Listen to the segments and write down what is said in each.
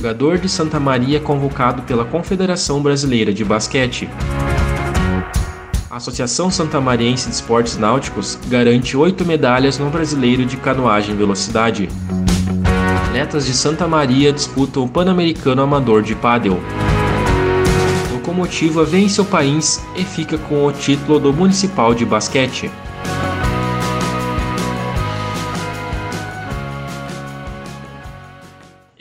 Jogador de Santa Maria convocado pela Confederação Brasileira de Basquete. A Associação Santa Mariense de Esportes Náuticos garante oito medalhas no Brasileiro de Canoagem Velocidade. Atletas de Santa Maria disputam o Pan-Americano Amador de Pádel. Locomotiva vence o país e fica com o título do Municipal de Basquete.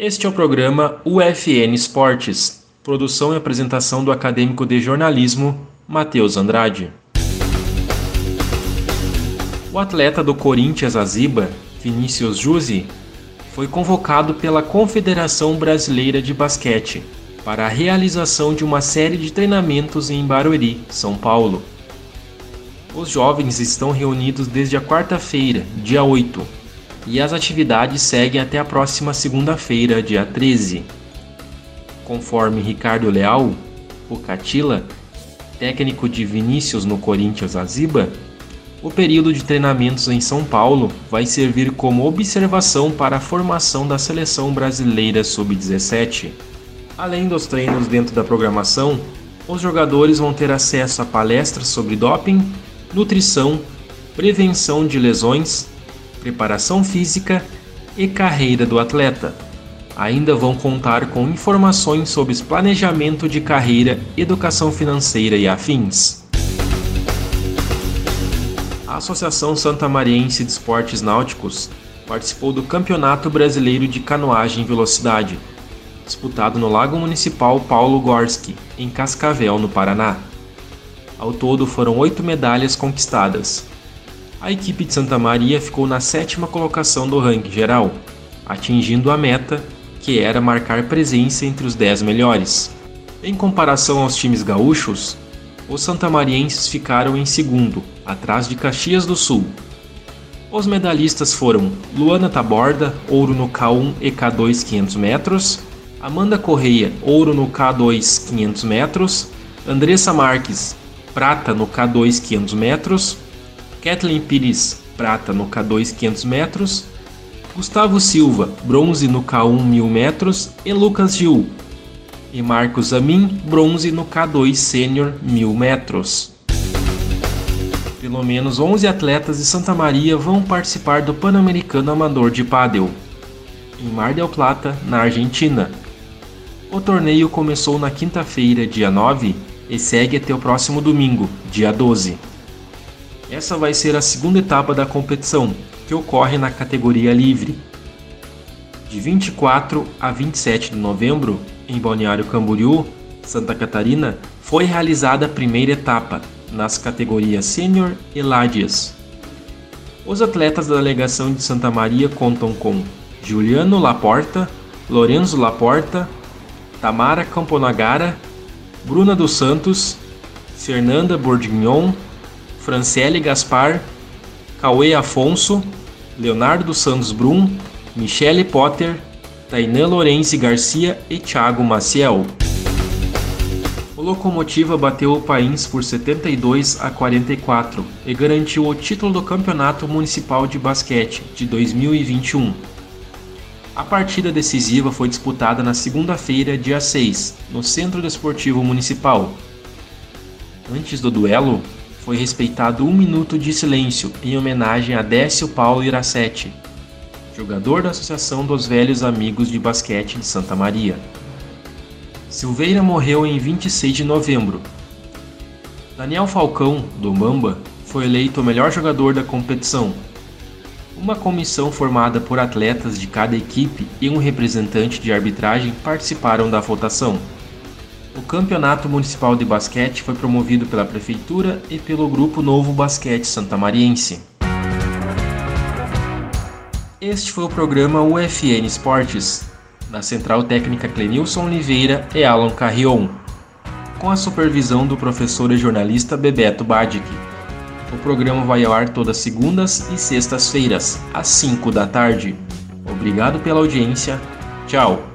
Este é o programa UFN Esportes, produção e apresentação do acadêmico de jornalismo Matheus Andrade. O atleta do Corinthians Aziba, Vinícius Juzi, foi convocado pela Confederação Brasileira de Basquete para a realização de uma série de treinamentos em Barueri, São Paulo. Os jovens estão reunidos desde a quarta-feira, dia 8, e as atividades seguem até a próxima segunda-feira, dia 13. Conforme Ricardo Leal, o Catila, técnico de Vinícius no Corinthians Aziba, o período de treinamentos em São Paulo vai servir como observação para a formação da seleção brasileira sub-17. Além dos treinos dentro da programação, os jogadores vão ter acesso a palestras sobre doping, nutrição, prevenção de lesões, preparação física e carreira do atleta. Ainda vão contar com informações sobre planejamento de carreira, educação financeira e afins. A Associação Santa Mariense de Esportes Náuticos participou do Campeonato Brasileiro de Canoagem Velocidade, disputado no Lago Municipal Paulo Gorski, em Cascavel, no Paraná. Ao todo foram oito medalhas conquistadas. A equipe de Santa Maria ficou na sétima colocação do ranking geral, atingindo a meta, que era marcar presença entre os dez melhores. Em comparação aos times gaúchos, os santamarienses ficaram em segundo, atrás de Caxias do Sul. Os medalhistas foram Luana Taborda, ouro no K1 e K2 500 metros, Amanda Correia, ouro no K2 500 metros, Andressa Marques, prata no K2 500 metros, Kathleen Pires, prata no K2 500 metros, Gustavo Silva, bronze no K1 1000 metros e Lucas Gil, e Marcos Amin, bronze no K2 Sênior 1000 metros. Pelo menos 11 atletas de Santa Maria vão participar do Pan-Americano Amador de Pádel, em Mar del Plata, na Argentina. O torneio começou na quinta-feira, dia 9, e segue até o próximo domingo, dia 12. Essa vai ser a segunda etapa da competição, que ocorre na categoria livre. De 24 a 27 de novembro, em Balneário Camboriú, Santa Catarina, foi realizada a primeira etapa, nas categorias Sênior e Ladies. Os atletas da delegação de Santa Maria contam com Juliano Laporta, Lorenzo Laporta, Tamara Camponagara, Bruna dos Santos, Fernanda Bordignon, Franciele Gaspar, Cauê Afonso, Leonardo Santos Brum, Michele Potter, Tainan Lourenço Garcia e Thiago Maciel. O Locomotiva bateu o País por 72 a 44 e garantiu o título do Campeonato Municipal de Basquete de 2021. A partida decisiva foi disputada na segunda-feira, dia 6, no Centro Desportivo Municipal. Antes do duelo, foi respeitado um minuto de silêncio em homenagem a Décio Paulo Iracete, jogador da Associação dos Velhos Amigos de Basquete de Santa Maria. Silveira morreu em 26 de novembro. Daniel Falcão, do Mamba, foi eleito o melhor jogador da competição. Uma comissão formada por atletas de cada equipe e um representante de arbitragem participaram da votação. O Campeonato Municipal de Basquete foi promovido pela Prefeitura e pelo Grupo Novo Basquete Santamariense. Este foi o programa UFN Esportes, na Central Técnica Clenilson Oliveira e Alan Carrion, com a supervisão do professor e jornalista Bebeto Badic. O programa vai ao ar todas segundas e sextas-feiras, às 5 da tarde. Obrigado pela audiência. Tchau.